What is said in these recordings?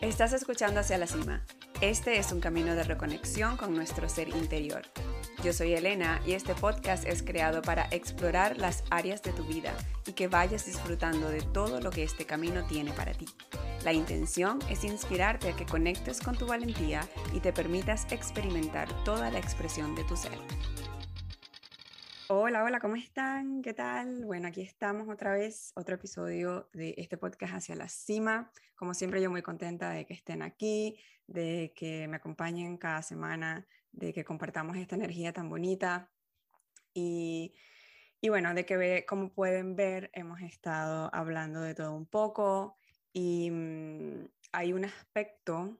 Estás escuchando Hacia la Cima. Este es un camino de reconexión con nuestro ser interior. Yo soy Elena y este podcast es creado para explorar las áreas de tu vida y que vayas disfrutando de todo lo que este camino tiene para ti. La intención es inspirarte a que conectes con tu valentía y te permitas experimentar toda la expresión de tu ser. Hola, hola, ¿cómo están? ¿Qué tal? Bueno, aquí estamos otra vez, otro episodio de este podcast hacia la cima. Como siempre, yo muy contenta de que estén aquí, de que me acompañen cada semana, de que compartamos esta energía tan bonita. Y, y bueno, de que como pueden ver, hemos estado hablando de todo un poco y mm, hay un aspecto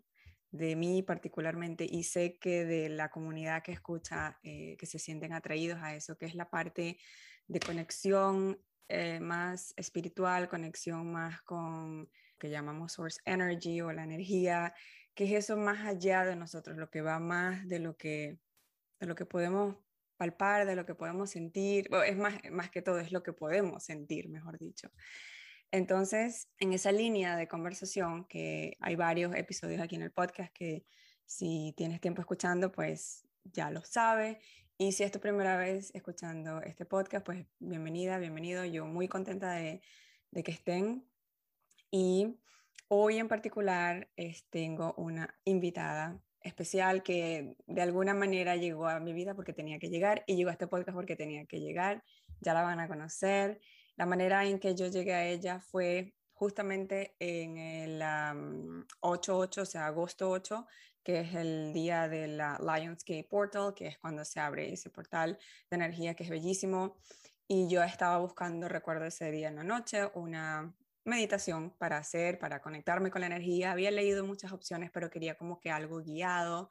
de mí particularmente y sé que de la comunidad que escucha, eh, que se sienten atraídos a eso, que es la parte de conexión eh, más espiritual, conexión más con que llamamos source energy o la energía, que es eso más allá de nosotros, lo que va más de lo que, de lo que podemos palpar, de lo que podemos sentir, es más, más que todo, es lo que podemos sentir, mejor dicho. Entonces, en esa línea de conversación, que hay varios episodios aquí en el podcast que si tienes tiempo escuchando, pues ya lo sabes. Y si es tu primera vez escuchando este podcast, pues bienvenida, bienvenido. Yo muy contenta de, que estén. Y hoy en particular tengo una invitada especial que de alguna manera llegó a mi vida porque tenía que llegar y llegó a este podcast porque tenía que llegar. Ya la van a conocer. La manera en que yo llegué a ella fue justamente en el 8-8, o sea, agosto 8, que es el día de la Lionsgate Portal, que es cuando se abre ese portal de energía que es bellísimo. Y yo estaba buscando, recuerdo ese día en la noche, una meditación para hacer, para conectarme con la energía. Había leído muchas opciones, pero quería como que algo guiado.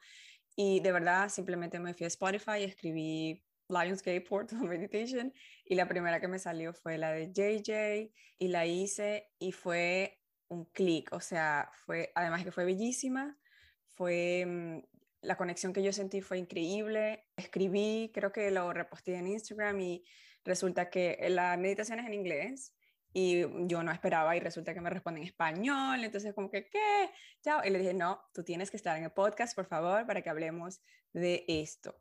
Y de verdad, simplemente me fui a Spotify y escribí Lionsgate Portal Meditation y la primera que me salió fue la de JJ y la hice y fue un clic, o sea, fue, además que fue bellísima, fue, mm, la conexión que yo sentí fue increíble, escribí, creo que lo reposté en Instagram y resulta que la meditación es en inglés y yo no esperaba y resulta que me responde en español, entonces como que, ¿qué? Chao. Y le dije, no, tú tienes que estar en el podcast, por favor, para que hablemos de esto.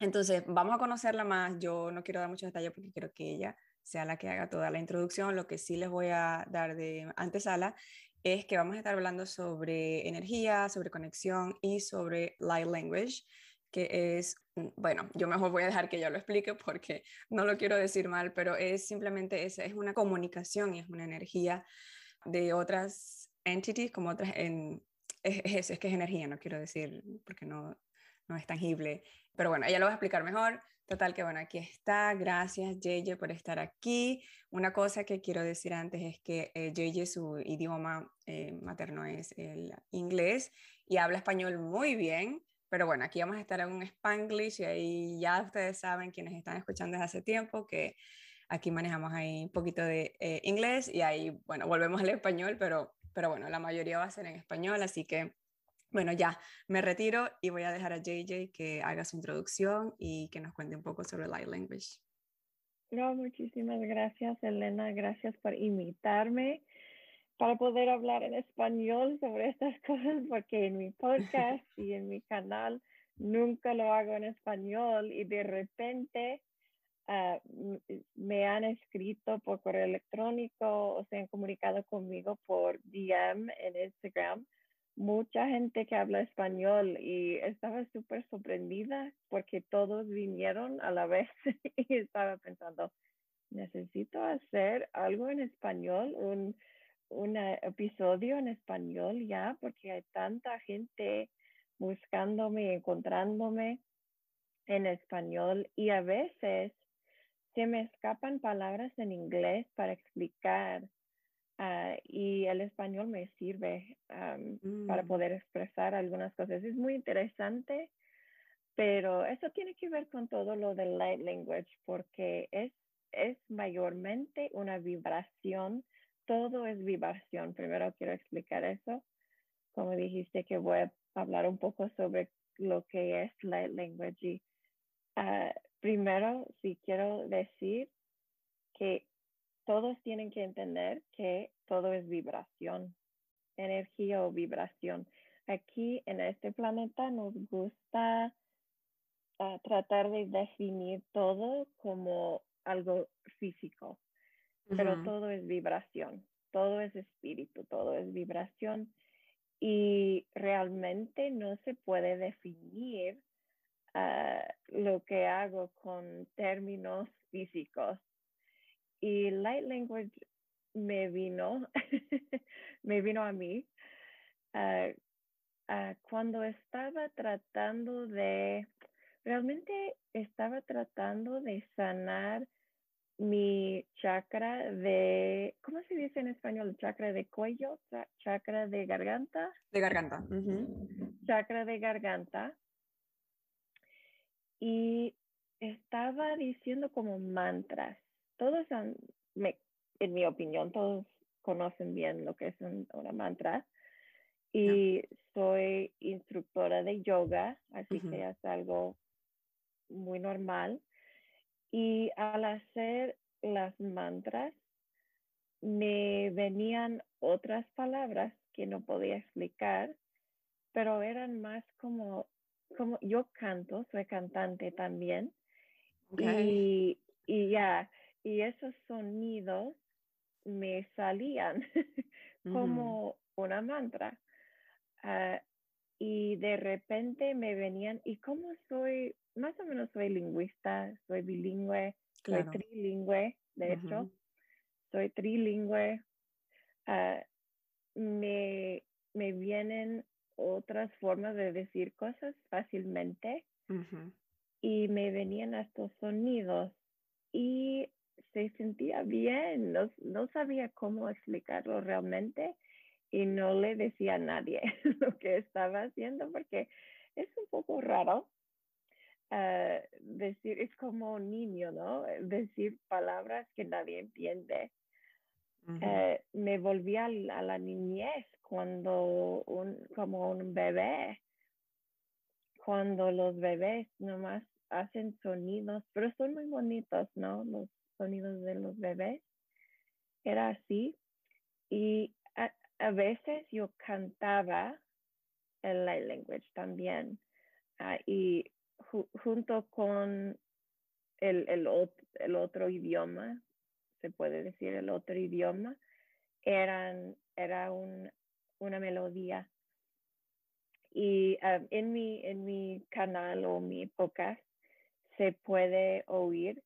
Entonces, vamos a conocerla más. Yo no quiero dar muchos detalles porque quiero que ella sea la que haga toda la introducción. Lo que sí les voy a dar de antesala es que vamos a estar hablando sobre energía, sobre conexión y sobre light language, que es, bueno, yo mejor voy a dejar que ella lo explique porque no lo quiero decir mal, pero es simplemente, es, es una comunicación y es una energía de otras entities, como otras, en, es, es, que es energía, no quiero decir, porque no, no es tangible. Pero bueno, ella lo va a explicar mejor. Total que bueno, aquí está. Gracias, JJ, por estar aquí. Una cosa que quiero decir antes es que eh, su idioma eh, materno es el inglés y habla español muy bien. Pero bueno, aquí vamos a estar en un spanglish y ahí ya ustedes saben, quienes están escuchando desde hace tiempo, que aquí manejamos ahí un poquito de eh, inglés y ahí, bueno, volvemos al español, pero, pero bueno, la mayoría va a ser en español, así que bueno, ya me retiro y voy a dejar a JJ que haga su introducción y que nos cuente un poco sobre Light Language. No, muchísimas gracias, Elena. Gracias por invitarme para poder hablar en español sobre estas cosas, porque en mi podcast y en mi canal nunca lo hago en español y de repente ah, me han escrito por correo electrónico o se han comunicado conmigo por DM en Instagram mucha gente que habla español y estaba súper sorprendida porque todos vinieron a la vez y estaba pensando, necesito hacer algo en español, un, un episodio en español ya, porque hay tanta gente buscándome, encontrándome en español y a veces se me escapan palabras en inglés para explicar Ah, y el español me sirve para mm. poder expresar algunas cosas. Es muy interesante, pero eso tiene que ver con todo lo del light language porque es, es mayormente una vibración. Todo es vibración. Primero quiero explicar eso. Como dijiste que voy a hablar un poco sobre lo que es light language. Y, uh, primero, sí quiero decir que todos tienen que entender que todo es vibración. energía o vibración. Aquí en este planeta nos gusta ah, tratar de definir todo como algo físico, pero todo es vibración, todo es espíritu, todo es vibración y realmente no se puede definir ah, lo que hago con términos físicos. Y light language me vino, me vino a mí ah, cuando estaba tratando de, realmente estaba tratando de sanar mi chakra de, ¿cómo se dice en español? Chakra de cuello, chakra de garganta. De garganta. Chakra de garganta. Y estaba diciendo como mantras. Todos me, en mi opinión, todos conocen bien lo que es una mantra. Y soy instructora de yoga, así que es algo muy normal. Y al hacer las mantras, me venían otras palabras que no podía explicar, pero eran más como, como yo canto, soy cantante también. Y, y ya, y esos sonidos me salían como una mantra. Ah, y de repente me venían, y como soy, más o menos soy lingüista, soy bilingüe, soy trilingüe, de hecho, soy trilingüe, ah, me, me vienen otras formas de decir cosas fácilmente y me venían estos sonidos y se sentía bien, no, no sabía cómo explicarlo realmente y no le decía a nadie lo que estaba haciendo porque es un poco raro ah, decir, es como un niño, ¿no? Decir palabras que nadie entiende. Eh, me volví a, la niñez cuando un, como un bebé, cuando los bebés nomás hacen sonidos, pero son muy bonitos, ¿no? Los sonidos de los bebés. Era así. Y a, veces yo cantaba el light language también. Ah, y junto con el, el, el, otro idioma, se puede decir el otro idioma, eran, era un, una melodía. Y ah, en, mi, en mi canal o mi podcast se puede oír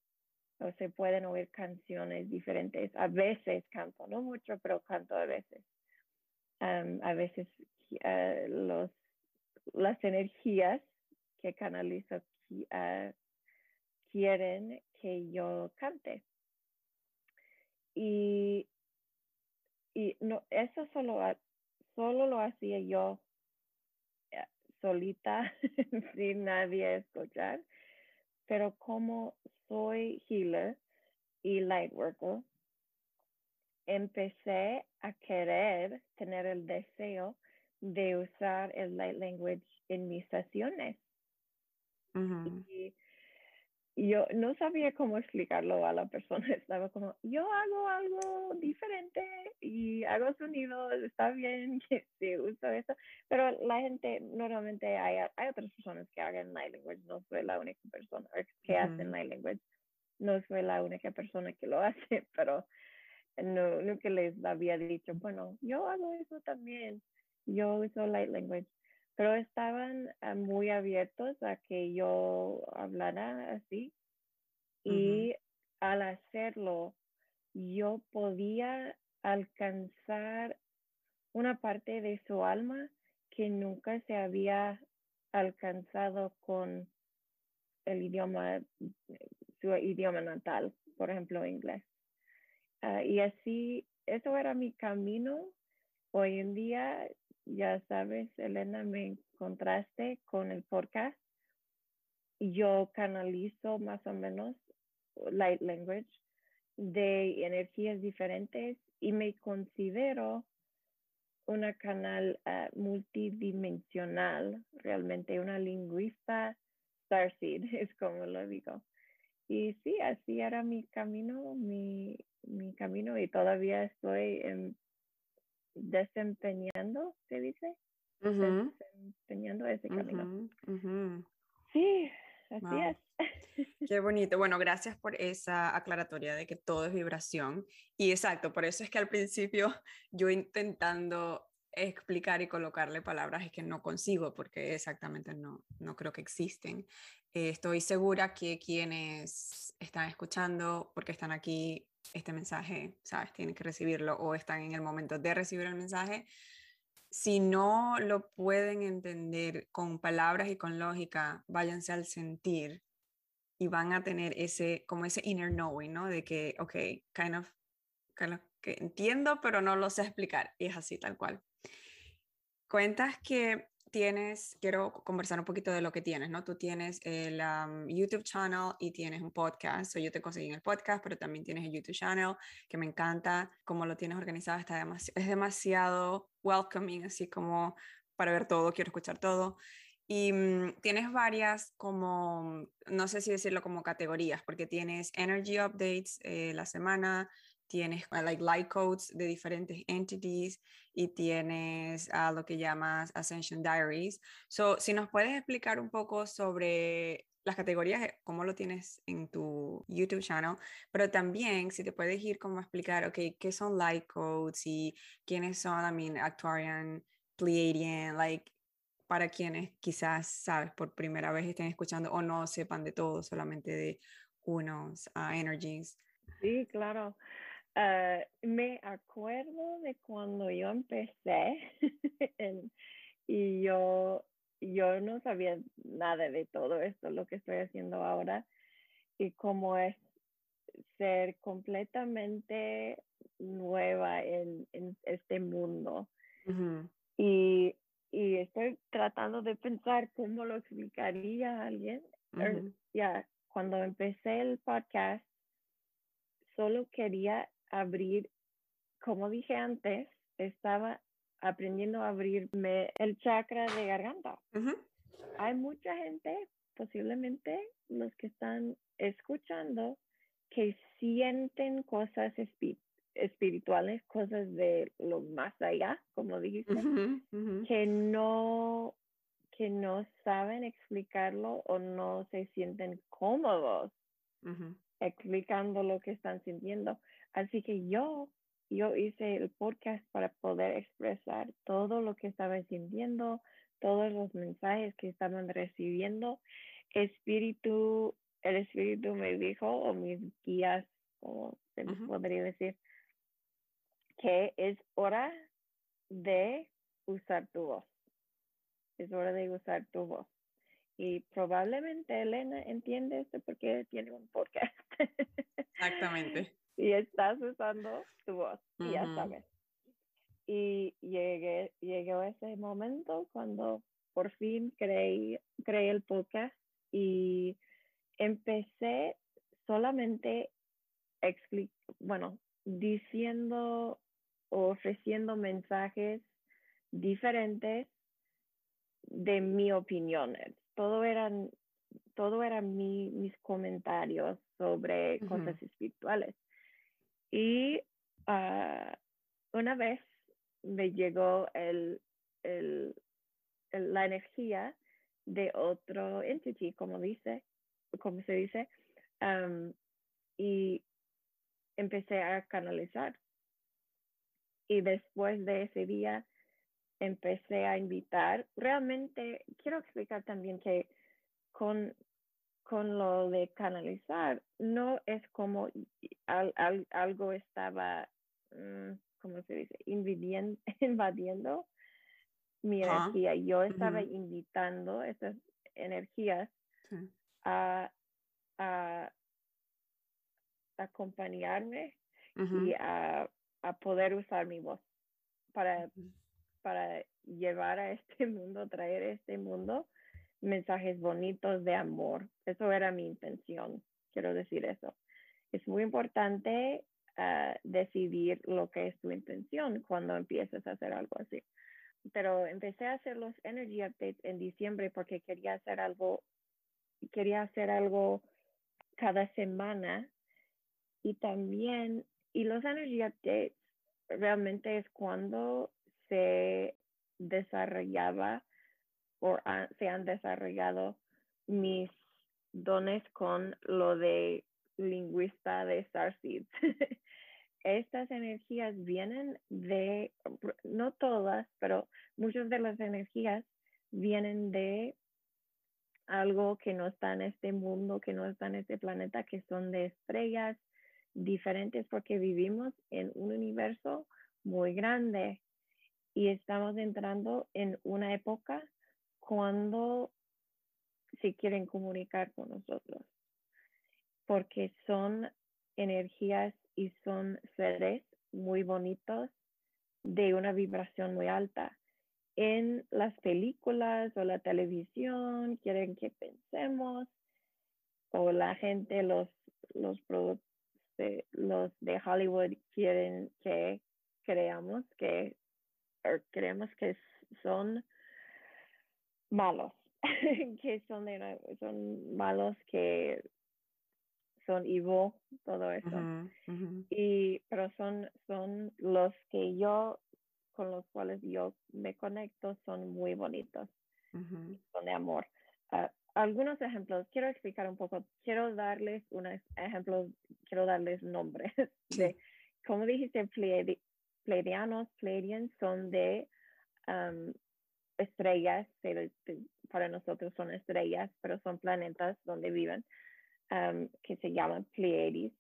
se pueden oír canciones diferentes. A veces canto, no mucho, pero canto a veces. a veces eh, los, las energías que canalizo uh, quieren que yo cante. Y, y no, eso solo, solo lo hacía yo eh, solita, sin nadie escuchar. Pero como soy healer y light worker, empecé a querer tener el deseo de usar el light language en mis sesiones. Y yo no sabía cómo explicarlo a la persona. Estaba como, yo hago algo diferente y hago sonidos, está bien que se uso eso, pero la gente, normalmente hay, hay otras personas que hagan light language, no soy la única persona que hacen light language, no soy la única persona que lo hace, pero no, nunca les había dicho, bueno, yo hago eso también, yo uso light language pero estaban ah, muy abiertos a que yo hablara así y al hacerlo yo podía alcanzar una parte de su alma que nunca se había alcanzado con el idioma, su idioma natal, por ejemplo, inglés. Ah, y así, eso era mi camino. Hoy en día ya sabes, Elena, me encontraste con el podcast. Yo canalizo más o menos light language de energías diferentes y me considero una canal ah, multidimensional, realmente una lingüista starseed, es como lo digo. Y sí, así era mi camino, mi, mi camino y todavía estoy en desempeñando, se dice, desempeñando ese camino. Sí, así es. Qué bonito. Bueno, gracias por esa aclaratoria de que todo es vibración. Y exacto, por eso es que al principio yo intentando explicar y colocarle palabras es que no consigo porque exactamente no, no creo que existen. Eh, estoy segura que quienes están escuchando, porque están aquí, este mensaje, ¿sabes? Tienen que recibirlo o están en el momento de recibir el mensaje. Si no lo pueden entender con palabras y con lógica, váyanse al sentir y van a tener ese, como ese inner knowing, ¿no? De que, ok, kind of, kind of que entiendo, pero no lo sé explicar. Y es así, tal cual. Cuentas que tienes, quiero conversar un poquito de lo que tienes, ¿no? Tú tienes el YouTube channel y tienes un podcast. So yo te conseguí en el podcast, pero también tienes el YouTube channel, que me encanta cómo lo tienes organizado. Está es demasiado welcoming, así como para ver todo, quiero escuchar todo. Y mm, tienes varias como, no sé si decirlo como categorías, porque tienes energy updates eh, la semana, tienes uh, like light codes de diferentes entities y tienes a lo que llamas Ascension Diaries. So, si nos puedes explicar un poco sobre las categorías, eh, cómo lo tienes en tu YouTube channel, pero también si te puedes ir como a explicar, ok, qué son light codes y quiénes son, I mean, Actuarian, Pleiadian, like, para quienes quizás, sabes, por primera vez estén escuchando o no sepan de todo, solamente de unos uh, energies. Sí, claro. Ah, me acuerdo de cuando yo empecé y yo, yo no sabía nada de todo esto, lo que estoy haciendo ahora y cómo es ser completamente nueva en, en este mundo. y, y, estoy tratando de pensar cómo lo explicaría a alguien. Er, ya, cuando empecé el podcast, solo quería abrir, como dije antes, estaba aprendiendo a abrirme el chakra de garganta. Hay mucha gente, posiblemente los que están escuchando, que sienten cosas espirituales, cosas de lo más allá, como dijiste, que no que no saben explicarlo o no se sienten cómodos explicando lo que están sintiendo. Así que yo, yo hice el podcast para poder expresar todo lo que estaba sintiendo, todos los mensajes que estaban recibiendo. Espíritu, el espíritu me dijo, o mis guías, como se podría decir, que es hora de usar tu voz. Es hora de usar tu voz. Y probablemente Elena entiende esto porque tiene un podcast. Exactamente y estás usando tu voz, y ya sabes. Y llegué, llegó ese momento cuando por fin creé, creé el podcast y empecé solamente, bueno, diciendo o ofreciendo mensajes diferentes de mi opinión. Todo eran, todo eran mis comentarios sobre cosas espirituales. Y ah, una vez me llegó el, el, la energía de otro entity, como dice, como se dice, y empecé a canalizar. Y después de ese día empecé a invitar. Realmente quiero explicar también que con con lo de canalizar, no es como algo estaba, mm, ¿cómo se dice? Invadiendo, invadiendo mi energía. Yo estaba invitando esas energías a, a, acompañarme y a, a, poder usar mi voz para, para llevar a este mundo, traer a este mundo mensajes bonitos de amor. Eso era mi intención, quiero decir eso. Es muy importante ah, decidir lo que es tu intención cuando empieces a hacer algo así. Pero empecé a hacer los energy updates en diciembre porque quería hacer algo, quería hacer algo cada semana y también, y los energy updates realmente es cuando se desarrollaba o se han desarrollado mis dones con lo de lingüista de Starseeds. Estas energías vienen de, no todas, pero muchas de las energías vienen de algo que no está en este mundo, que no está en este planeta, que son de estrellas diferentes porque vivimos en un universo muy grande y estamos entrando en una época cuando se quieren comunicar con nosotros, porque son energías y son seres muy bonitos de una vibración muy alta. En las películas o la televisión quieren que pensemos o la gente, los, los de, los de Hollywood quieren que creamos que creemos que son malos, que son, son malos, que son evil, todo eso. Y, pero son, son los que yo, con los cuales yo me conecto, son muy bonitos, son de amor. Ah, algunos ejemplos, quiero explicar un poco, quiero darles unos ejemplos, quiero darles nombres de, como dijiste, pleiadianos, pleiadians son de estrellas, para nosotros son estrellas, pero son planetas donde viven, que se llaman Pleiades.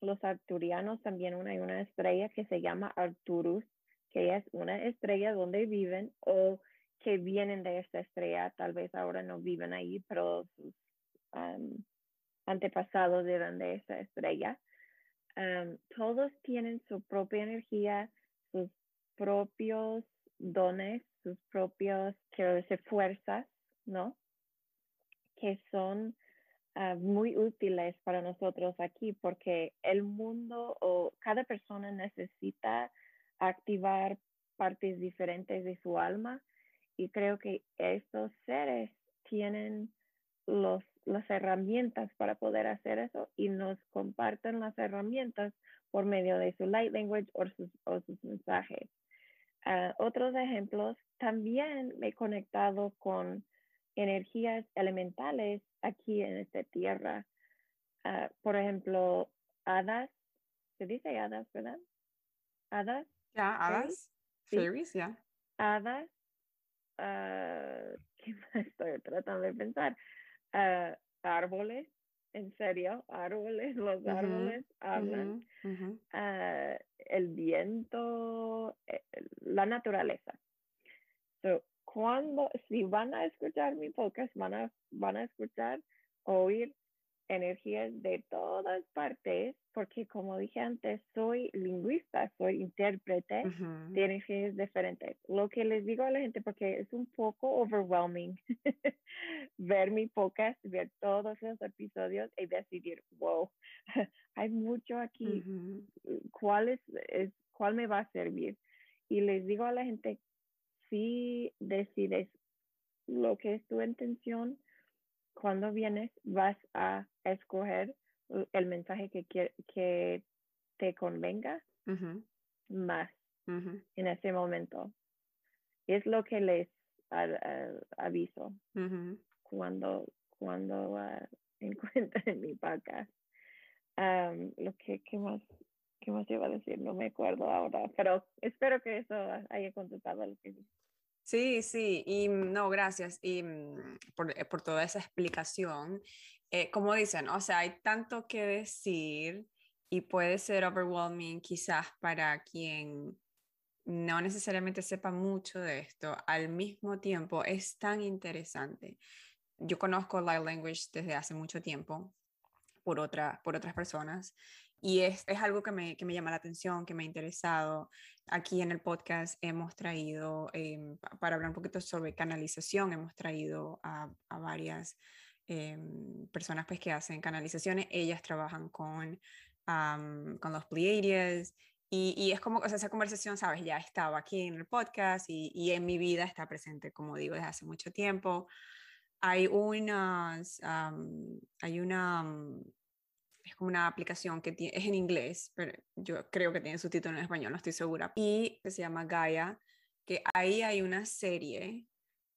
Los arturianos también hay una estrella que se llama Arturus, que es una estrella donde viven o que vienen de esta estrella, tal vez ahora no viven ahí, pero sus antepasados eran de esa estrella. todos tienen su propia energía, sus propios dones, sus propios, quiero decir, fuerzas, ¿no? Que son ah, muy útiles para nosotros aquí porque el mundo o cada persona necesita activar partes diferentes de su alma y creo que estos seres tienen los, las herramientas para poder hacer eso y nos comparten las herramientas por medio de su light language o sus, o sus mensajes. Ah, otros ejemplos, también me he conectado con energías elementales aquí en esta tierra. Ah, por ejemplo, hadas, se dice hadas, ¿verdad? Hadas. Ya, hadas. Fairies, ya. Hadas. Uh, ¿Qué más estoy tratando de pensar? árboles, en serio, árboles, los árboles hablan, ah, el viento, eh, la naturaleza. So, cuando, si van a escuchar mi podcast, van a, van a escuchar, oír energías de todas partes, porque como dije antes, soy lingüista, soy intérprete de energías diferentes. Lo que les digo a la gente, porque es un poco overwhelming ver mi podcast, ver todos los episodios y decidir, wow, hay mucho aquí, ¿cuál, es, es, ¿cuál me va a servir? Y les digo a la gente, si decides lo que es tu intención, cuando vienes vas a escoger el mensaje que, que te convenga más en ese momento. Es lo que les aviso cuando, cuando uh, encuentren mi podcast. lo que, ¿qué más, ¿qué más iba a decir? No me acuerdo ahora, pero espero que eso haya contestado lo que Sí, sí, y no, gracias y, mm, por, eh, por, toda esa explicación. Eh, como dicen, o sea, hay tanto que decir y puede ser overwhelming quizás para quien no necesariamente sepa mucho de esto, al mismo tiempo es tan interesante. Yo conozco Light Language desde hace mucho tiempo por, otra, por otras personas y es, es algo que me, que me, llama la atención, que me ha interesado. Aquí en el podcast hemos traído, em, para hablar un poquito sobre canalización, hemos traído a, varias em, personas pues, que hacen canalizaciones. Ellas trabajan con, con los Pleiades. Y, y, es como, o sea, esa conversación, sabes, ya estaba aquí en el podcast y, y en mi vida está presente, como digo, desde hace mucho tiempo. Hay unas, hay una es como una aplicación que tiene, es en inglés, pero yo creo que tiene subtítulo en español, no estoy segura, y se llama Gaia, que ahí hay una serie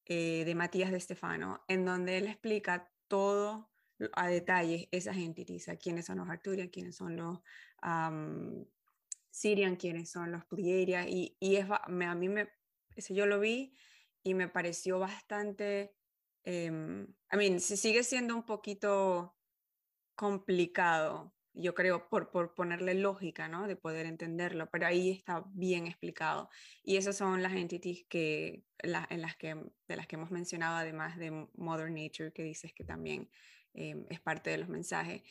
eh, de Matías de Stefano en donde él explica todo a detalle esas entities, a quiénes son los Arcturian, quiénes son los um, Sirian, quiénes son los Plieria, y, y es, a mí me, ese yo lo vi y me pareció bastante, eh, I mean, sigue siendo un poquito complicado, yo creo, por, por ponerle lógica, ¿no? De poder entenderlo, pero ahí está bien explicado. Y esas son las entities que, en las que, de las que hemos mencionado, además de Mother Nature, que dices que también eh, es parte de los mensajes.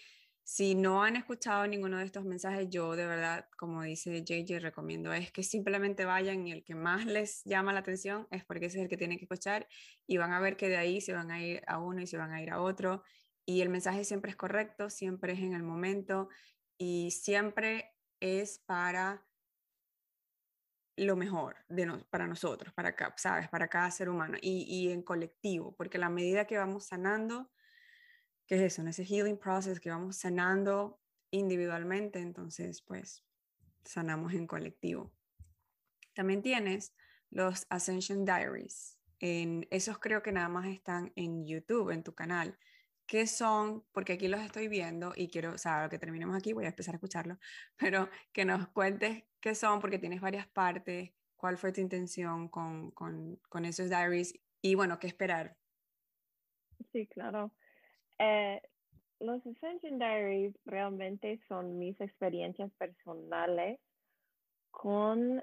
Si no han escuchado ninguno de estos mensajes, yo de verdad, como dice JJ, recomiendo es que simplemente vayan y el que más les llama la atención es porque ese es el que tienen que escuchar y van a ver que de ahí se van a ir a uno y se van a ir a otro y el mensaje siempre es correcto, siempre es en el momento y siempre es para lo mejor de para nosotros, para, ¿sabes? para cada ser humano y, y en colectivo, porque la medida que vamos sanando, ¿qué es eso? En ese healing process que vamos sanando individualmente, entonces pues sanamos en colectivo. También tienes los Ascension Diaries. En, esos creo que nada más están en YouTube, en tu canal qué son, porque aquí los estoy viendo y quiero, o sea, que terminemos aquí, voy a empezar a escucharlo, pero que nos cuentes qué son, porque tienes varias partes, cuál fue tu intención con, con, con esos diaries y bueno, qué esperar. Sí, claro. Eh, los Ascension Diaries realmente son mis experiencias personales con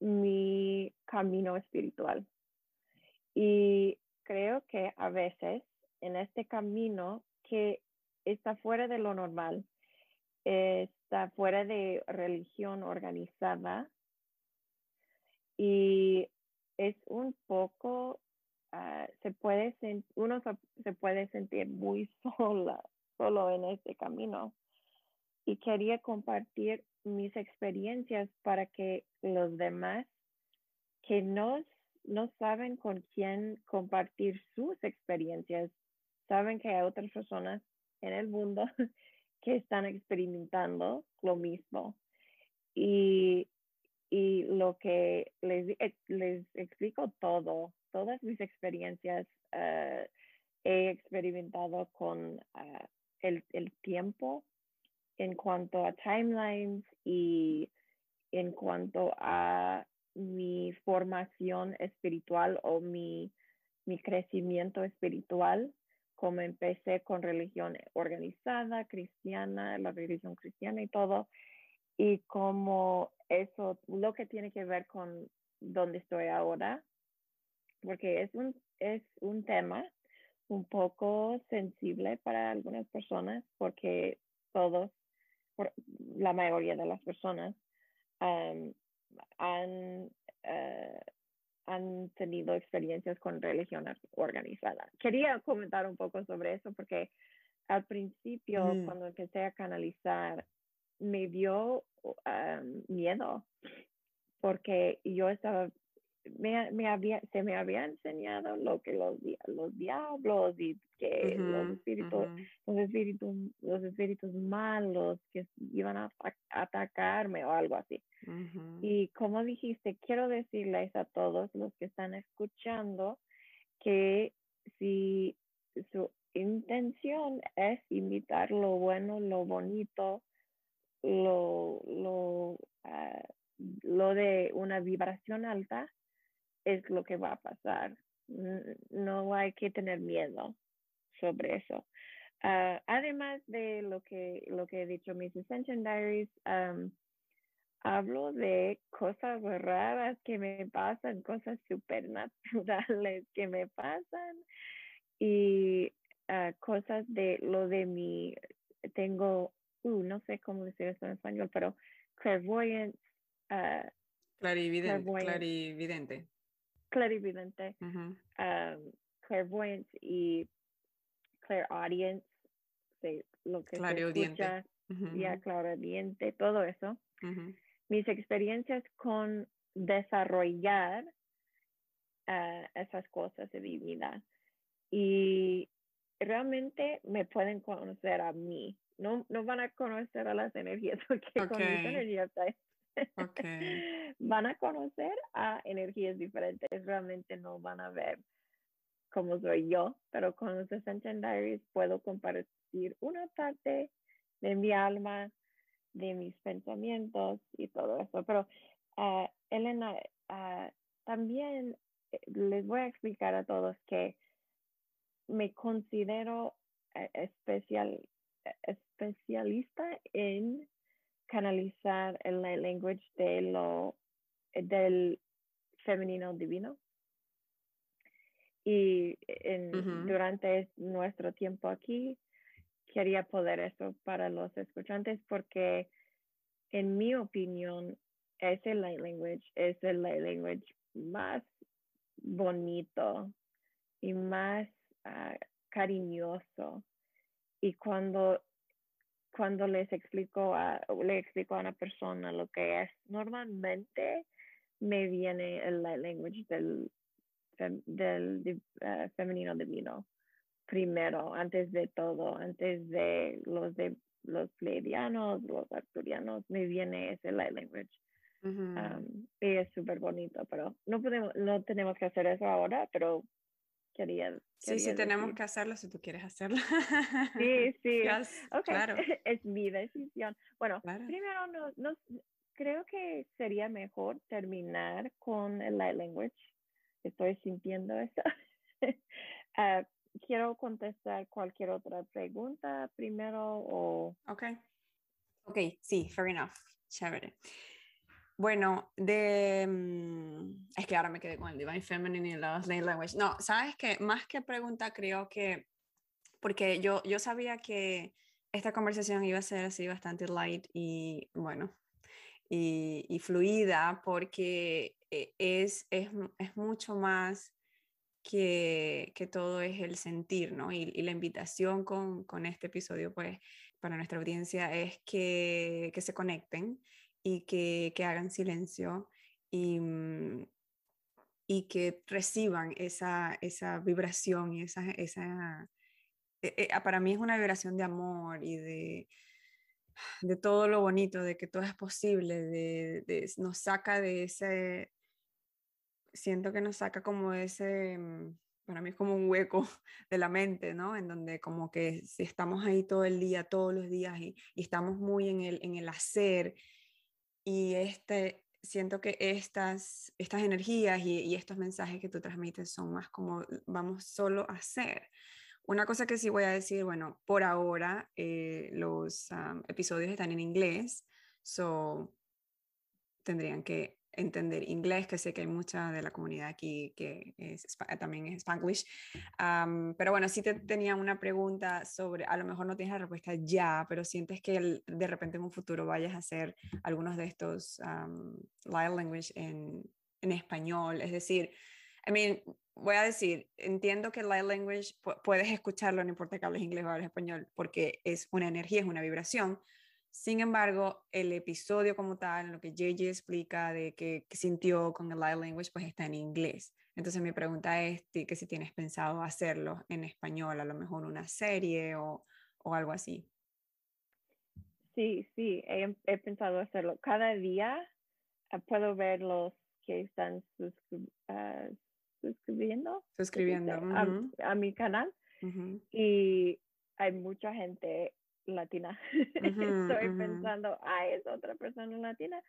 mi camino espiritual. Y creo que a veces en este camino que está fuera de lo normal, está fuera de religión organizada y es un poco, ah, se puede uno se puede sentir muy sola, solo en este camino. Y quería compartir mis experiencias para que los demás que no, no saben con quién compartir sus experiencias saben que hay otras personas en el mundo que están experimentando lo mismo. Y, y lo que les, eh, les explico todo, todas mis experiencias eh, he experimentado con ah, el, el tiempo en cuanto a timelines y en cuanto a mi formación espiritual o mi, mi crecimiento espiritual como empecé con religión organizada, cristiana, la religión cristiana y todo, y como eso, lo que tiene que ver con donde estoy ahora, porque es un, es un tema un poco sensible para algunas personas, porque todos, la mayoría de las personas, han eh, han tenido experiencias con religión organizada. Quería comentar un poco sobre eso porque al principio, mm. cuando empecé a canalizar, me dio miedo porque yo estaba, me, me, había, se me había enseñado lo que los, los diablos y que los, espíritus, los, espíritus, los espíritus malos que iban a atacarme o algo así. Y como dijiste, quiero decirles a todos los que están escuchando que si su intención es imitar lo bueno, lo bonito, lo, lo, ah, lo de una vibración alta, es lo que va a pasar. No hay que tener miedo sobre eso. Ah, además de lo que, lo que he dicho, mis Ascension Diaries, hablo de cosas raras que me pasan, cosas supernaturales que me pasan y ah, cosas de lo de mi, tengo, uh, no sé cómo decir eso en español, pero clairvoyance. Uh, clarividente. Clarividente. Clarividente. clairvoyance y clairaudience, lo que se escucha, ya clarividente, todo eso mis experiencias con desarrollar ah, esas cosas de mi vida. Y realmente me pueden conocer a mí. No, no van a conocer a las energías porque con mis energías van a conocer a energías diferentes. Realmente no van a ver cómo soy yo, pero con los Ascension Diaries puedo compartir una parte de mi alma, de mis pensamientos y todo eso. Pero uh, Elena, uh, también eh, les voy a explicar a todos que me considero eh, especial, especialista en canalizar el language de lo, del femenino divino. Y en, durante nuestro tiempo aquí, quería poder eso para los escuchantes porque en mi opinión, ese light language es el light language más bonito y más ah, cariñoso. Y cuando, cuando les explico a, le explico a una persona lo que es, normalmente me viene el light language del, del uh, femenino divino primero, antes de todo, antes de los de los pleiadianos, los arturianos, me viene ese light language. Y es súper bonito, pero no podemos, no tenemos que hacer eso ahora, pero quería. sí, sí, tenemos que hacerlo si tú quieres hacerlo. Sí, sí. Claro. es mi decisión. Bueno, primero, no, no, creo que sería mejor terminar con el light language. Estoy sintiendo eso. uh, quiero contestar cualquier otra pregunta primero o... Ok. Ok, sí, fair enough. Chévere. Bueno, de... Mm, es que ahora me quedé con el Divine Feminine y los Late Language. No, sabes que más que pregunta, creo que... Porque yo, yo sabía que esta conversación iba a ser así bastante light y bueno, y, y fluida porque eh, es, es, es, mucho más que, que, todo es el sentir, ¿no? Y, y la invitación con, con, este episodio, pues, para nuestra audiencia es que, que se conecten y que, que hagan silencio y, mm, y, que reciban esa, esa vibración y esa, esa e, e, para mí es una vibración de amor y de, de todo lo bonito, de que todo es posible, de, de, nos saca de ese, siento que nos saca como ese, mm, para mí es como un hueco de la mente, ¿no? En donde como que si estamos ahí todo el día, todos los días y, y estamos muy en el, en el hacer y este, siento que estas, estas energías y, estos mensajes que tú transmites son más como vamos solo a hacer. Una cosa que sí voy a decir, bueno, por ahora eh, los episodios están en inglés, so tendrían que entender inglés, que sé que hay mucha de la comunidad aquí que es, también es spanglish. pero bueno, sí te tenía una pregunta sobre, a lo mejor no tienes la respuesta ya, pero sientes que de repente en un futuro vayas a hacer algunos de estos light language en, en español. Es decir, I mean, voy a decir, entiendo que light language puedes escucharlo, no importa que hables inglés o hables español, porque es una energía, es una vibración, sin embargo, el episodio como tal, lo que JJ explica de que, sintió con el light language, pues está en inglés. Entonces mi pregunta es que si tienes pensado hacerlo en español, a lo mejor una serie o, o algo así. Sí, sí, he, pensado hacerlo. Cada día ah, puedo ver los que están ah, suscribiendo, suscribiendo a, mi canal y hay mucha gente latina. Estoy pensando, ah, es otra persona latina.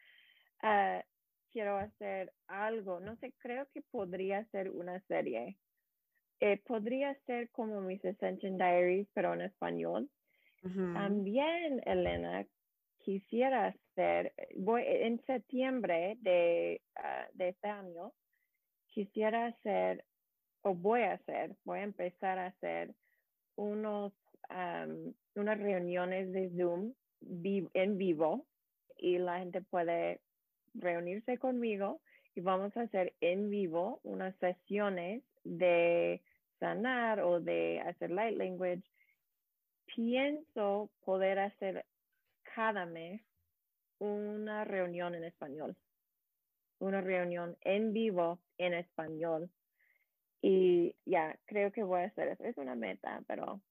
Uh, quiero hacer algo, no sé, creo que podría ser una serie. Eh, podría ser como mis Ascension Diaries, pero en español. También, Elena, quisiera hacer, voy, en septiembre de, uh, de este año, quisiera hacer, o voy a hacer, voy a empezar a hacer unos unas reuniones de Zoom en vivo y la gente puede reunirse conmigo y vamos a hacer en vivo unas sesiones de sanar o de hacer light language. Pienso poder hacer cada mes una reunión en español, una reunión en vivo en español Y ya, creo que voy a hacer eso. Es una meta, pero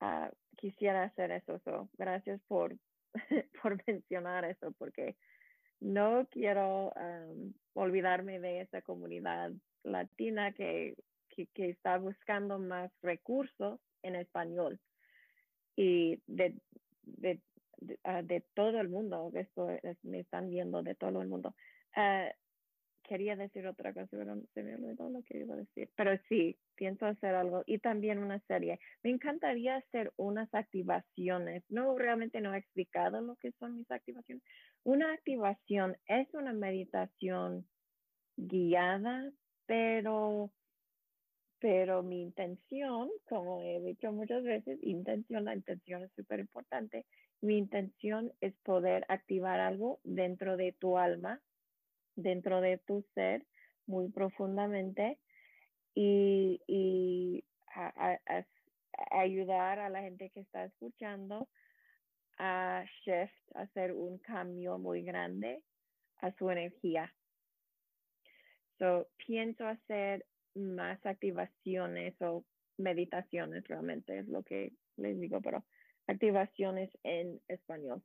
ah, quisiera hacer eso. gracias por, por mencionar eso, porque no quiero olvidarme de esa comunidad latina que, que, está buscando más recursos en español y de, de, ah, todo el mundo, esto me están viendo de todo el mundo. Ah, quería decir otra cosa, pero se me olvidó lo que iba a decir. Pero sí, pienso hacer algo y también una serie. Me encantaría hacer unas activaciones. No, realmente no he explicado lo que son mis activaciones. Una activación es una meditación guiada, pero pero mi intención, como he dicho muchas veces, intención, la intención es súper importante. Mi intención es poder activar algo dentro de tu alma dentro de tu ser muy profundamente y, ayudar a la gente que está escuchando a shift, a hacer un cambio muy grande a su energía. So, pienso hacer más activaciones o meditaciones, realmente es lo que les digo, pero activaciones en español.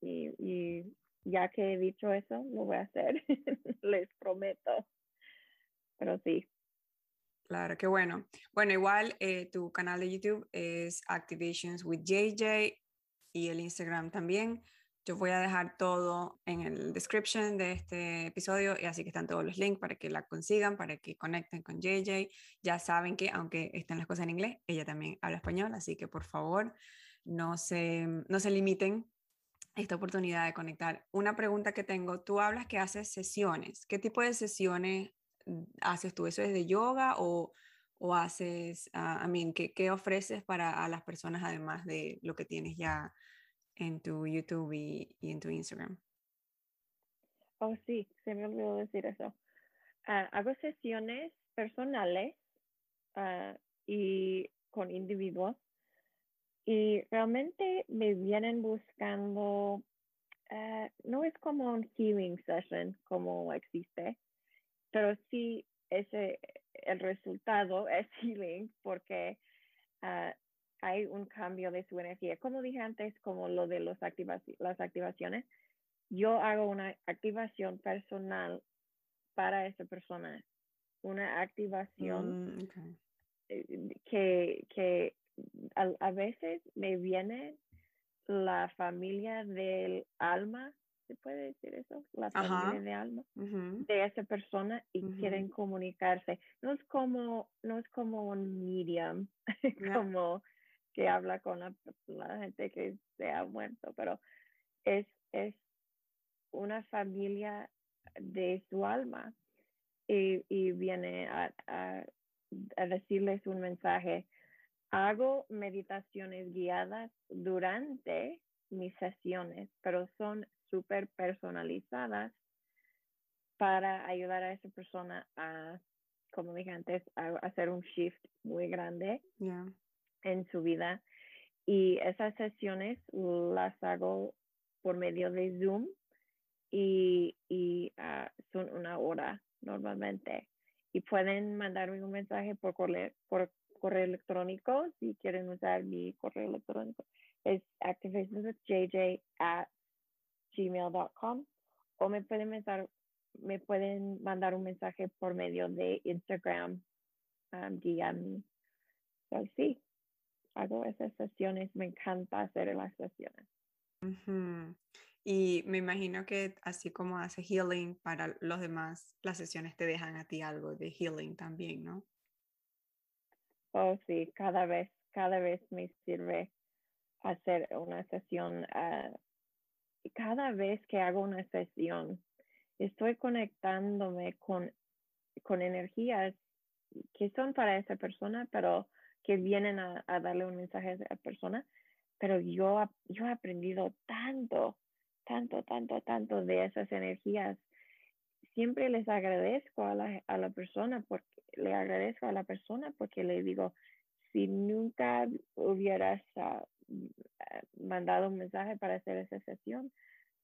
Y ya que he dicho eso, lo voy a hacer, les prometo. Pero sí. Claro, qué bueno. Bueno, igual eh, tu canal de YouTube es Activations with JJ y el Instagram también. Yo voy a dejar todo en el description de este episodio y así que están todos los links para que la consigan, para que conecten con JJ. Ya saben que aunque estén las cosas en inglés, ella también habla español, así que por favor no se, no se limiten esta oportunidad de conectar. Una pregunta que tengo, tú hablas que haces sesiones. ¿Qué tipo de sesiones mm, haces tú? ¿Eso es de yoga o, o haces, a mí, ¿qué, ¿qué, ofreces para a las personas además de lo que tienes ya en tu YouTube y, y en tu Instagram? Oh, sí, se me olvidó decir eso. Ah, hago sesiones personales uh, y con individuos y realmente me vienen buscando, eh, no es como un healing session como existe, pero sí ese, el resultado es healing porque ah, hay un cambio de su energía. Como dije antes, como lo de los las activaciones, yo hago una activación personal para esa persona, una activación mm, eh, que, que a, veces me viene la familia del alma, ¿se puede decir eso? La familia de alma de esa persona y quieren comunicarse. No es como, no es como un medium, como que habla con la, gente que se ha muerto, pero es, es una familia de su alma y, y viene a, a, a decirles un mensaje Hago meditaciones guiadas durante mis sesiones, pero son súper personalizadas para ayudar a esa persona a, como dije antes, a hacer un shift muy grande en su vida. Y esas sesiones las hago por medio de Zoom y, y ah, son una hora normalmente. Y pueden mandarme un mensaje por, por correo electrónico, si quieren usar mi correo electrónico, es activationswithjj at gmail.com o me pueden, me pueden mandar un mensaje por medio de Instagram, um, DM. So, sí, hago esas sesiones, me encanta hacer las sesiones. Y me imagino que así como hace healing para los demás, las sesiones te dejan a ti algo de healing también, ¿no? Oh, sí, cada vez, cada vez me sirve hacer una sesión. Uh, cada vez que hago una sesión, estoy conectándome con, con energías que son para esa persona, pero que vienen a, a darle un mensaje a esa persona. Pero yo, yo he aprendido tanto, tanto, tanto, tanto de esas energías. Siempre les agradezco a la, a la persona porque le agradezco a la persona porque le digo, si nunca hubieras ah, mandado un mensaje para hacer esa sesión,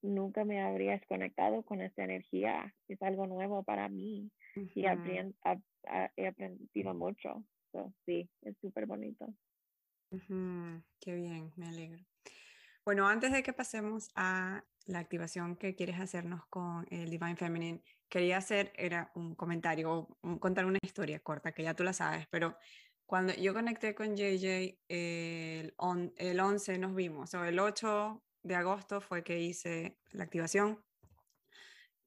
nunca me habría desconectado con esta energía. Es algo nuevo para mí y he aprendido mucho. sí, es súper bonito. Qué bien, me alegro. Bueno, antes de que pasemos a la activación que quieres hacernos con el Divine Feminine, quería hacer era un comentario, contar una historia corta que ya tú la sabes, pero cuando yo conecté con JJ el, el 11 nos vimos, o el 8 de agosto fue que hice la activación,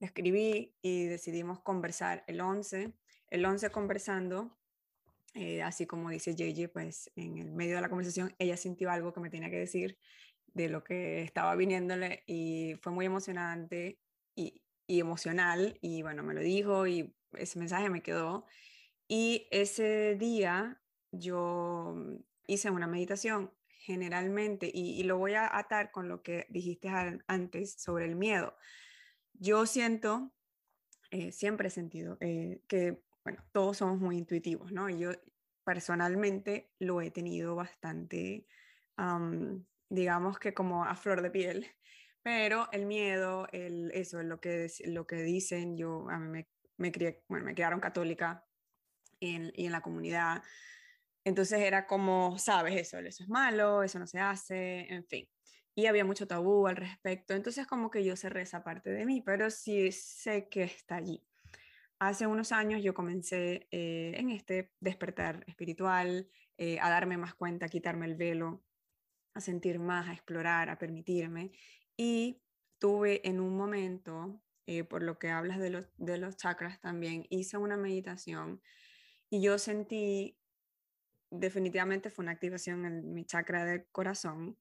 escribí y decidimos conversar el 11. El 11 conversando, eh, así como dice JJ, pues en el medio de la conversación ella sintió algo que me tenía que decir de lo que estaba viniéndole y fue muy emocionante y, y emocional y bueno, me lo dijo y ese mensaje me quedó. Y ese día yo hice una meditación generalmente, y, lo voy a atar con lo que dijiste antes sobre el miedo. Yo siento, eh, siempre he sentido eh, que, bueno, todos somos muy intuitivos, ¿no? Y yo personalmente lo he tenido bastante, digamos que como a flor de piel, pero el miedo, el, eso es lo que, lo que dicen, yo a mí me, me crié, bueno, me criaron católica y en la comunidad entonces era como, sabes, eso, eso es malo, eso no se hace, en fin. Y había mucho tabú al respecto. Entonces como que yo cerré esa parte de mí, pero sí sé que está allí. Hace unos años yo comencé eh, en este despertar espiritual, eh, a darme más cuenta, a quitarme el velo, a sentir más, a explorar, a permitirme. Y tuve en un momento, eh, por lo que hablas de los, de los chakras también, hice una meditación y yo sentí definitivamente fue una activación en mi chakra del corazón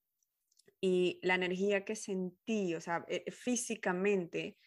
y la energía que sentí, o sea, eh, físicamente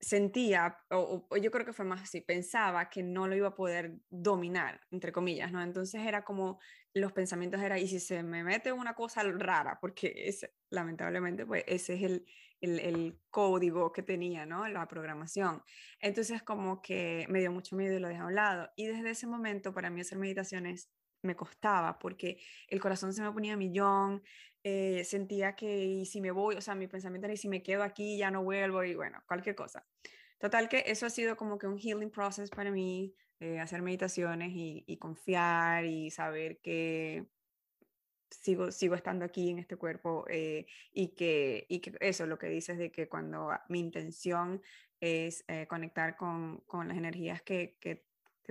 sentía, o, yo creo que fue más así, pensaba que no lo iba a poder dominar, entre comillas, ¿no? Entonces era como, los pensamientos eran, y si se me mete una cosa rara, porque es, lamentablemente, pues ese es el, el, código que tenía, ¿no? La programación. Entonces como que me dio mucho miedo y lo dejé a un lado. Y desde ese momento para mí hacer meditaciones me costaba porque el corazón se me ponía a millón, eh, sentía que y si me voy, o sea, mi pensamiento era y si me quedo aquí ya no vuelvo y bueno, cualquier cosa. Total que eso ha sido como que un healing process para mí, eh, hacer meditaciones y, confiar y saber que sigo, sigo estando aquí en este cuerpo eh, y, que, y que eso, lo que dices de que cuando mi intención es conectar con, con, las energías que, que,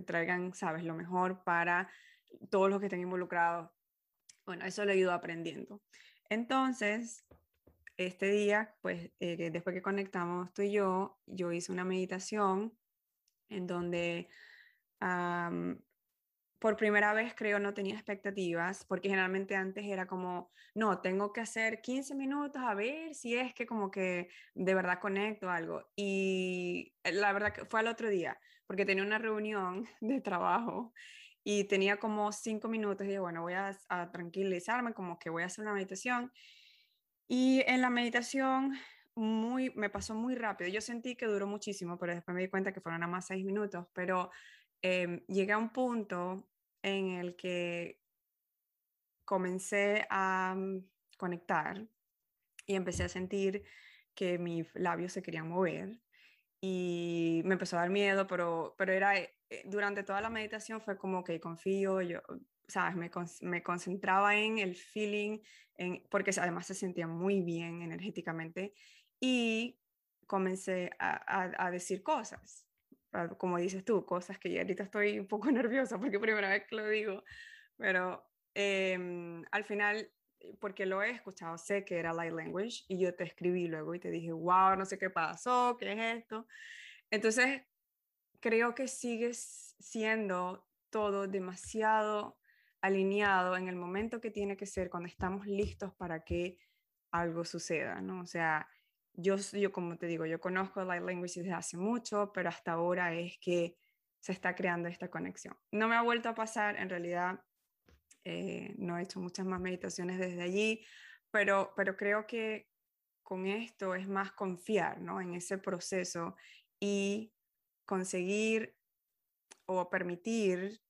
traigan, sabes, lo mejor para todos los que estén involucrados, bueno, eso lo he ido aprendiendo. Entonces, este día, pues eh, después que conectamos tú y yo, yo hice una meditación en donde por primera vez creo no tenía expectativas, porque generalmente antes era como, no, tengo que hacer 15 minutos a ver si es que como que de verdad conecto algo. Y la verdad que fue al otro día, porque tenía una reunión de trabajo y tenía como 5 minutos y dije, bueno, voy a, a tranquilizarme, como que voy a hacer una meditación. Y en la meditación muy, me pasó muy rápido. Yo sentí que duró muchísimo, pero después me di cuenta que fueron nada más seis minutos. Pero eh, llegué a un punto en el que comencé a mm, conectar y empecé a sentir que mis labios se querían mover y me empezó a dar miedo, pero, pero era, eh, durante toda la meditación fue como que confío, yo, sabes, me, me concentraba en el feeling, en, porque además se sentía muy bien energéticamente y comencé a, a decir cosas como dices tú, cosas que yo ahorita estoy un poco nerviosa porque primera vez que lo digo, pero em, al final, eh, porque lo he escuchado, sé que era light language y yo te escribí luego y te dije, wow, no sé qué pasó, qué es esto. Entonces, creo que sigues siendo todo demasiado alineado en el momento que tiene que ser cuando estamos listos para que algo suceda, ¿no? O sea, yo, yo como te digo, yo conozco Light Language desde hace mucho, pero hasta ahora es que se está creando esta conexión. No me ha vuelto a pasar, en realidad eh, no he hecho muchas más meditaciones desde allí, pero, pero creo que con esto es más confiar ¿no? en ese proceso y conseguir o permitir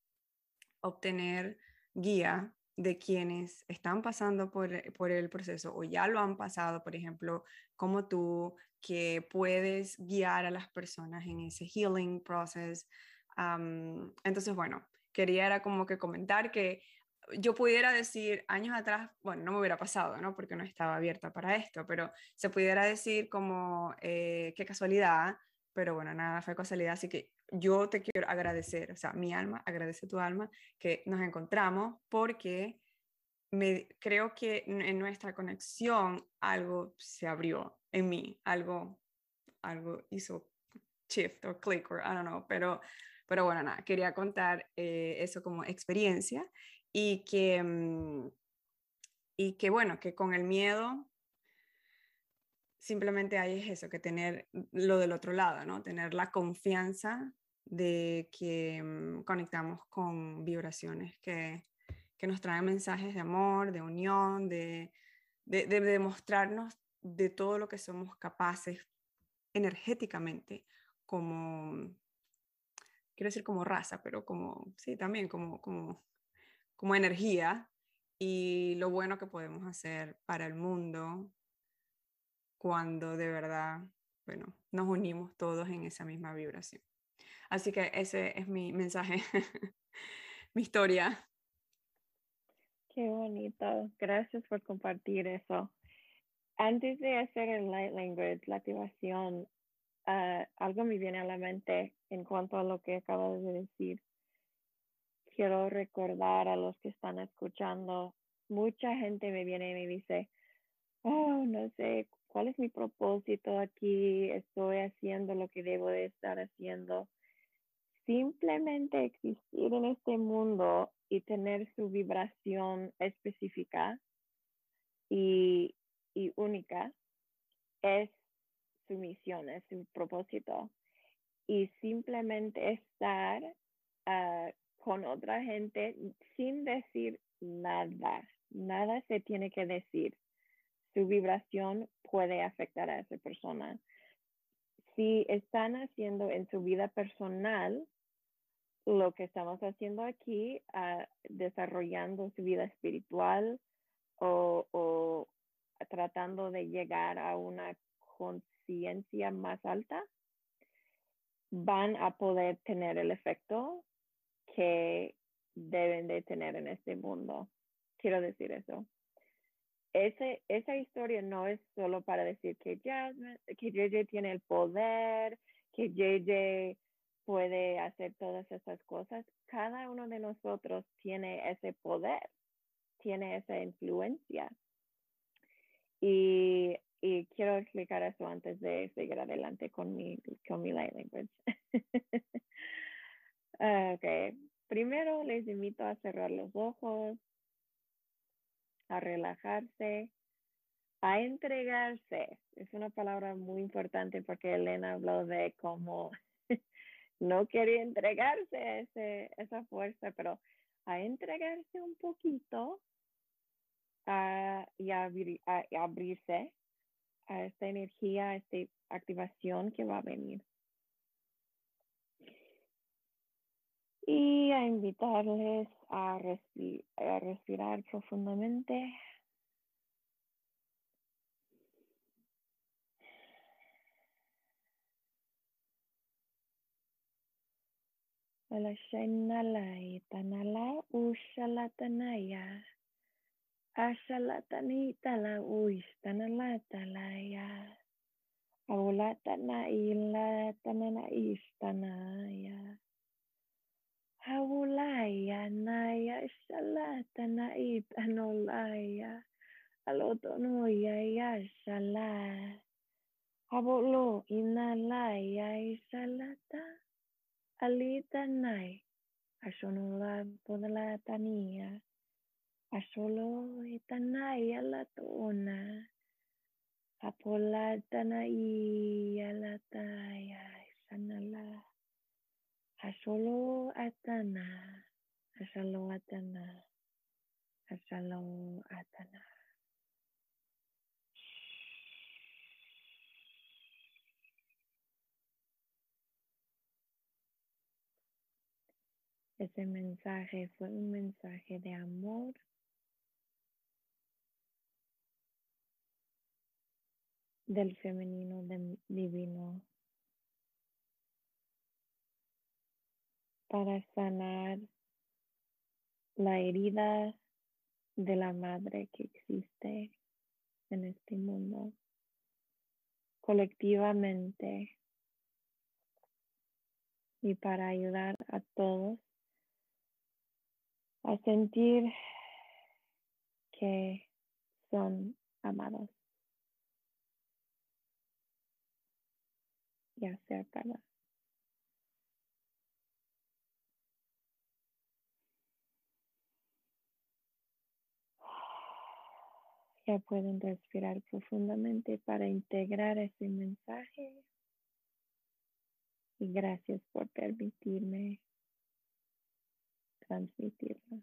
obtener guía de quienes están pasando por, por, el proceso o ya lo han pasado, por ejemplo, como tú, que puedes guiar a las personas en ese healing process. entonces, bueno, quería era como que comentar que yo pudiera decir años atrás, bueno, no me hubiera pasado, ¿no? Porque no estaba abierta para esto, pero se pudiera decir como, eh, qué casualidad, pero bueno, nada, fue casualidad, así que yo te quiero agradecer, o sea, mi alma, agradece tu alma que nos encontramos porque me, creo que en nuestra conexión algo se abrió en mí, algo, algo hizo shift o click o I don't know, pero, pero bueno, nada, quería contar eh, eso como experiencia y que, mm, y que bueno, que con el miedo simplemente hay eso, que tener lo del otro lado, ¿no? Tener la confianza de que mm, conectamos con vibraciones que, que, nos traen mensajes de amor, de unión, de, de, de demostrarnos de todo lo que somos capaces energéticamente como, quiero decir como raza, pero como, sí, también como, como como energía y lo bueno que podemos hacer para el mundo cuando de verdad, bueno, nos unimos todos en esa misma vibración. Así que ese es mi mensaje, mi historia. Qué bonito. Gracias por compartir eso. Antes de hacer el light language, la activación, uh, algo me viene a la mente en cuanto a lo que acabo de decir quiero recordar a los que están escuchando, mucha gente me viene y me dice, oh, no sé, ¿cuál es mi propósito aquí? Estoy haciendo lo que debo de estar haciendo. Simplemente existir en este mundo y tener su vibración específica y, y única es su misión, es su propósito. Y simplemente estar uh, con otra gente sin decir nada. Nada se tiene que decir. Su vibración puede afectar a esa persona. Si están haciendo en su vida personal lo que estamos haciendo aquí, uh, desarrollando su vida espiritual o tratando de llegar a una conciencia más alta, van a poder tener el efecto que deben de tener en este mundo. Quiero decir eso. Ese, esa historia no es solo para decir que Jasmine, que JJ tiene el poder, que JJ puede hacer todas esas cosas. Cada uno de nosotros tiene ese poder, tiene esa influencia. Y, y quiero explicar eso antes de seguir adelante con mi, con mi light language. Ah, ok, primero les invito a cerrar los ojos, a relajarse, a entregarse. Es una palabra muy importante porque Elena habló de cómo no quería entregarse ese, esa fuerza, pero a entregarse un poquito y, a, abrirse a esta energía, a esta activación que va a venir. Y a invitarles a, a respirar profundamente. Alashainalai tanala ushalatanaya. Ashalatani tala uish tanala talaya. Aulatana ila tanana Häuläijänä ja lähtänä iipän ollaija. Aloton ja jässä lää. havu loo inna läijä isä lätä. Alita näin. Asunulla podala tania. Asolo itanayala tona. Apola tanayala taya sanala. Asolo Atana, Asalo Atana, Asalo Atana. Ese mensaje fue un mensaje de amor. del femenino de, divino para sanar la herida de la madre que existe en este mundo. Colectivamente. Y para ayudar a todos a sentir que son amados. Y acertados. Ya pueden respirar profundamente para integrar ese mensaje. Y gracias por permitirme transmitirlo.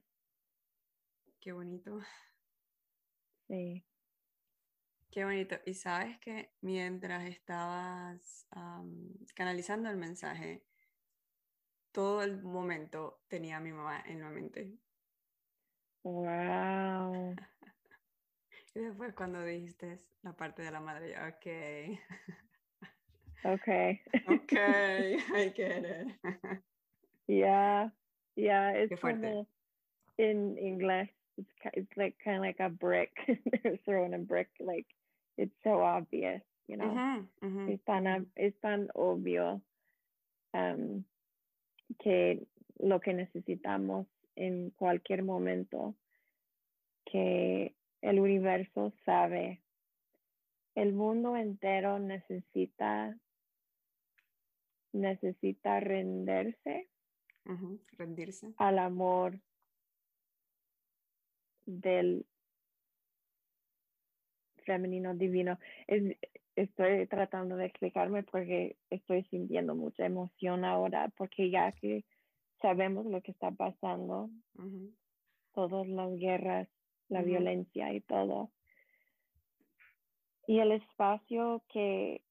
Qué bonito. Sí. Qué bonito. Y sabes que mientras estabas canalizando el mensaje, todo el momento tenía a mi mamá en la mente. Wow. Y después cuando dijiste la parte de la madre, ok. Okay. Okay, I get it. yeah, yeah, it's como in English, it's it's like kind of like a brick. They're throwing a brick, like it's so obvious, you know. Uh -huh, Es tan es tan obvio um, que lo que necesitamos en cualquier momento que el universo sabe. El mundo entero necesita necesita rendirse rendirse al amor del femenino divino. estoy tratando de explicarme porque estoy sintiendo mucha emoción ahora, porque ya que sabemos lo que está pasando, todas las guerras la violencia y todo. Y el espacio que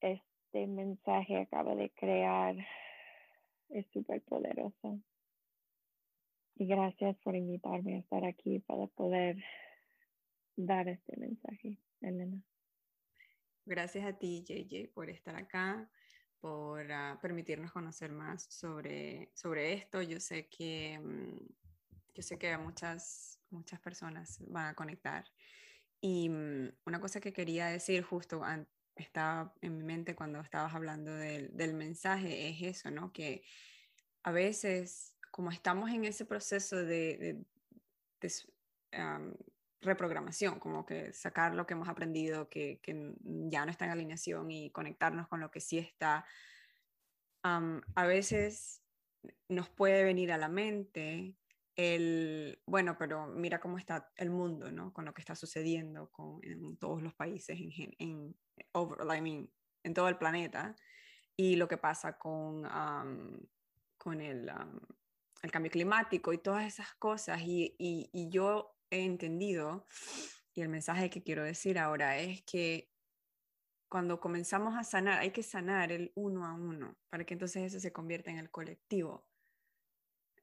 este mensaje acaba de crear es súper poderoso. Y gracias por invitarme a estar aquí para poder dar este mensaje, Elena. Gracias a ti, JJ, por estar acá, por ah, permitirnos conocer más sobre, sobre esto. Yo sé que mm, yo sé que muchas, muchas personas van a conectar. Y mm, una cosa que quería decir justo estaba en mi mente cuando estabas hablando del, del mensaje es eso, ¿no? Que a veces, como estamos en ese proceso de, de, reprogramación, como que sacar lo que hemos aprendido, que, que, ya no está en alineación y conectarnos con lo que sí está, a veces nos puede venir a la mente el, bueno, pero mira cómo está el mundo, ¿no? Con lo que está sucediendo con, en todos los países, en, en, over, I mean, en todo el planeta, y lo que pasa con, con el, el, cambio climático y todas esas cosas. Y, y, y yo he entendido, y el mensaje que quiero decir ahora es que cuando comenzamos a sanar, hay que sanar el uno a uno, para que entonces eso se convierta en el colectivo.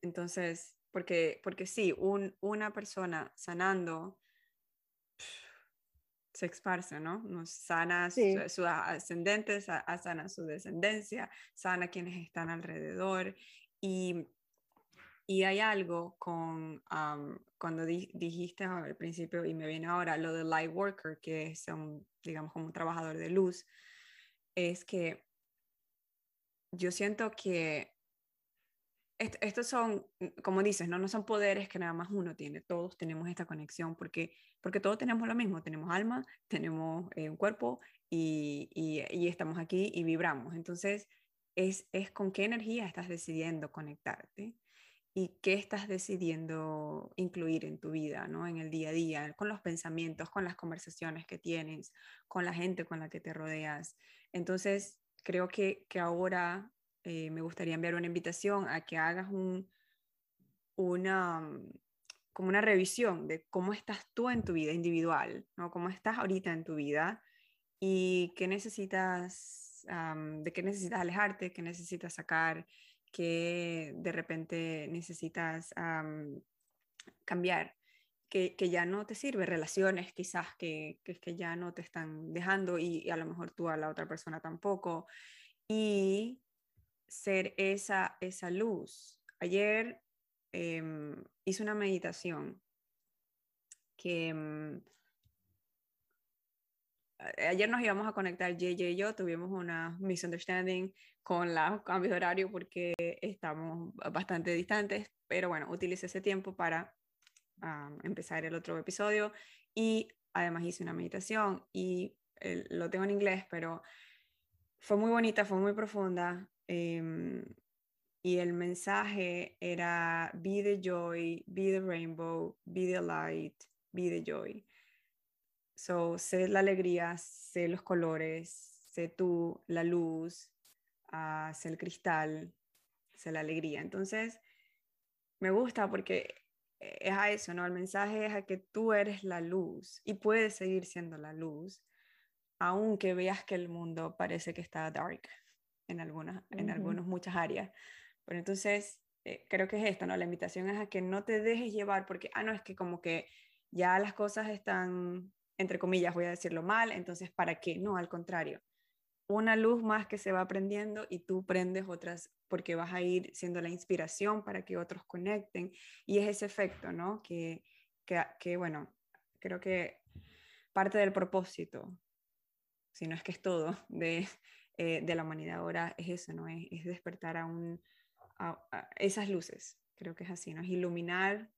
Entonces, porque, porque sí, un, una persona sanando se esparce, ¿no? Nos sana sus su ascendentes, sana su descendencia, sana quienes están alrededor. Y, y hay algo con, cuando dijiste al principio, y me viene ahora, lo de light worker, que es un, digamos, como un trabajador de luz, es que yo siento que estos son, como dices, ¿no? no son poderes que nada más uno tiene, todos tenemos esta conexión porque, porque todos tenemos lo mismo, tenemos alma, tenemos eh, un cuerpo y, y, estamos aquí y vibramos. Entonces, es, es con qué energía estás decidiendo conectarte y qué estás decidiendo incluir en tu vida, ¿no? En el día a día, con los pensamientos, con las conversaciones que tienes, con la gente con la que te rodeas. Entonces, creo que, que ahora eh, me gustaría enviar una invitación a que hagas un, una, mm, como una revisión de cómo estás tú en tu vida individual, ¿no? Cómo estás ahorita en tu vida y qué necesitas, de qué necesitas alejarte, qué necesitas sacar, qué de repente necesitas cambiar. que, que, ya no te sirve, relaciones quizás que, que, que ya no te están dejando y, y, a lo mejor tú a la otra persona tampoco. Y ser esa, esa luz. Ayer eh, hice una meditación que... Eh, ayer nos íbamos a conectar JJ y yo, tuvimos una misunderstanding con los cambios de horario porque estamos bastante distantes, pero bueno, utilicé ese tiempo para um, empezar el otro episodio y además hice una meditación y lo tengo en inglés, pero fue muy bonita, fue muy profunda eh, y el mensaje era be the joy, be the rainbow, be the light, be the joy. So, sé la alegría, sé los colores, sé tú, la luz, uh, sé el cristal, sé la alegría. Entonces, me gusta porque es a eso, ¿no? El mensaje es a que tú eres la luz y puedes seguir siendo la luz, aunque veas que el mundo parece que está dark en algunas, uh -huh. en algunas muchas áreas. Pero entonces, eh, creo que es esto, ¿no? La invitación es a que no te dejes llevar porque, ah, no, es que como que ya las cosas están, entre comillas, voy a decirlo mal, entonces, ¿para qué? No, al contrario. Una luz más que se va prendiendo y tú prendes otras porque vas a ir siendo la inspiración para que otros conecten. Y es ese efecto, ¿no? Que, que, que bueno, creo que parte del propósito, si no es que es todo, de, eh, de la humanidad ahora es eso, ¿no? Es, es despertar a, un, esas luces, creo que es así, ¿no? Es iluminar,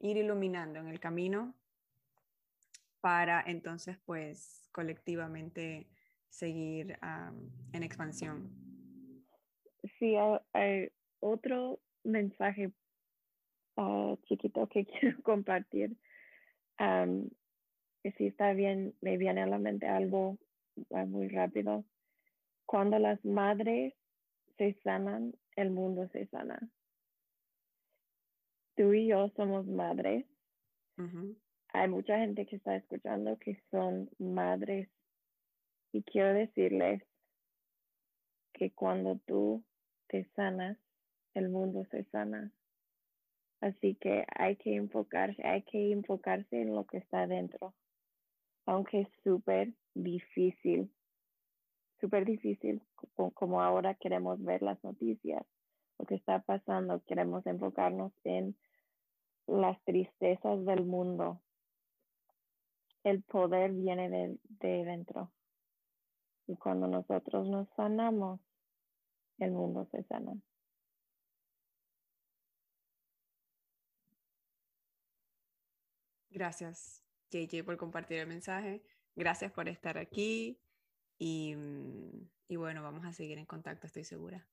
ir iluminando en el camino para entonces, pues, colectivamente seguir en expansión. Sí, hay, otro mensaje uh, chiquito que quiero compartir. Si está bien, me viene a la mente algo uh, muy rápido. Cuando las madres se sanan, el mundo se sana. Tú y yo somos madres. Uh -huh. Hay mucha gente que está escuchando que son madres y quiero decirles que cuando tú te sanas, el mundo se sana. Así que hay que enfocarse, hay que enfocarse en lo que está dentro. Aunque es súper difícil, súper difícil, como ahora queremos ver las noticias, lo que está pasando, queremos enfocarnos en las tristezas del mundo. El poder viene de, de dentro. Y cuando nosotros nos sanamos, el mundo se sana. Gracias, JJ, por compartir el mensaje. Gracias por estar aquí. Y, y, bueno, vamos a seguir en contacto, estoy segura.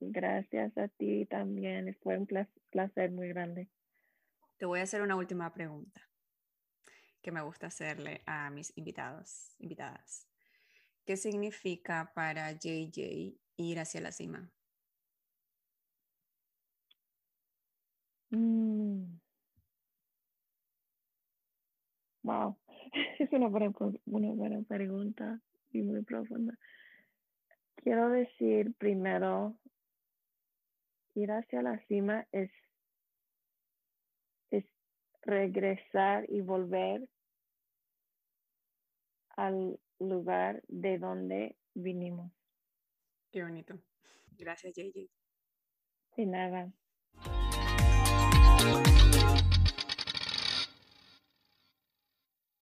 Gracias a ti también. Fue un placer muy grande. Te voy a hacer una última pregunta que me gusta hacerle a mis invitados, invitadas. ¿Qué significa para JJ ir hacia la cima? Mm. Wow, es una buena, una buena pregunta y muy profunda. Quiero decir primero, ir hacia la cima es, es regresar y volver al lugar de donde vinimos. Qué bonito. Gracias, JJ. De nada.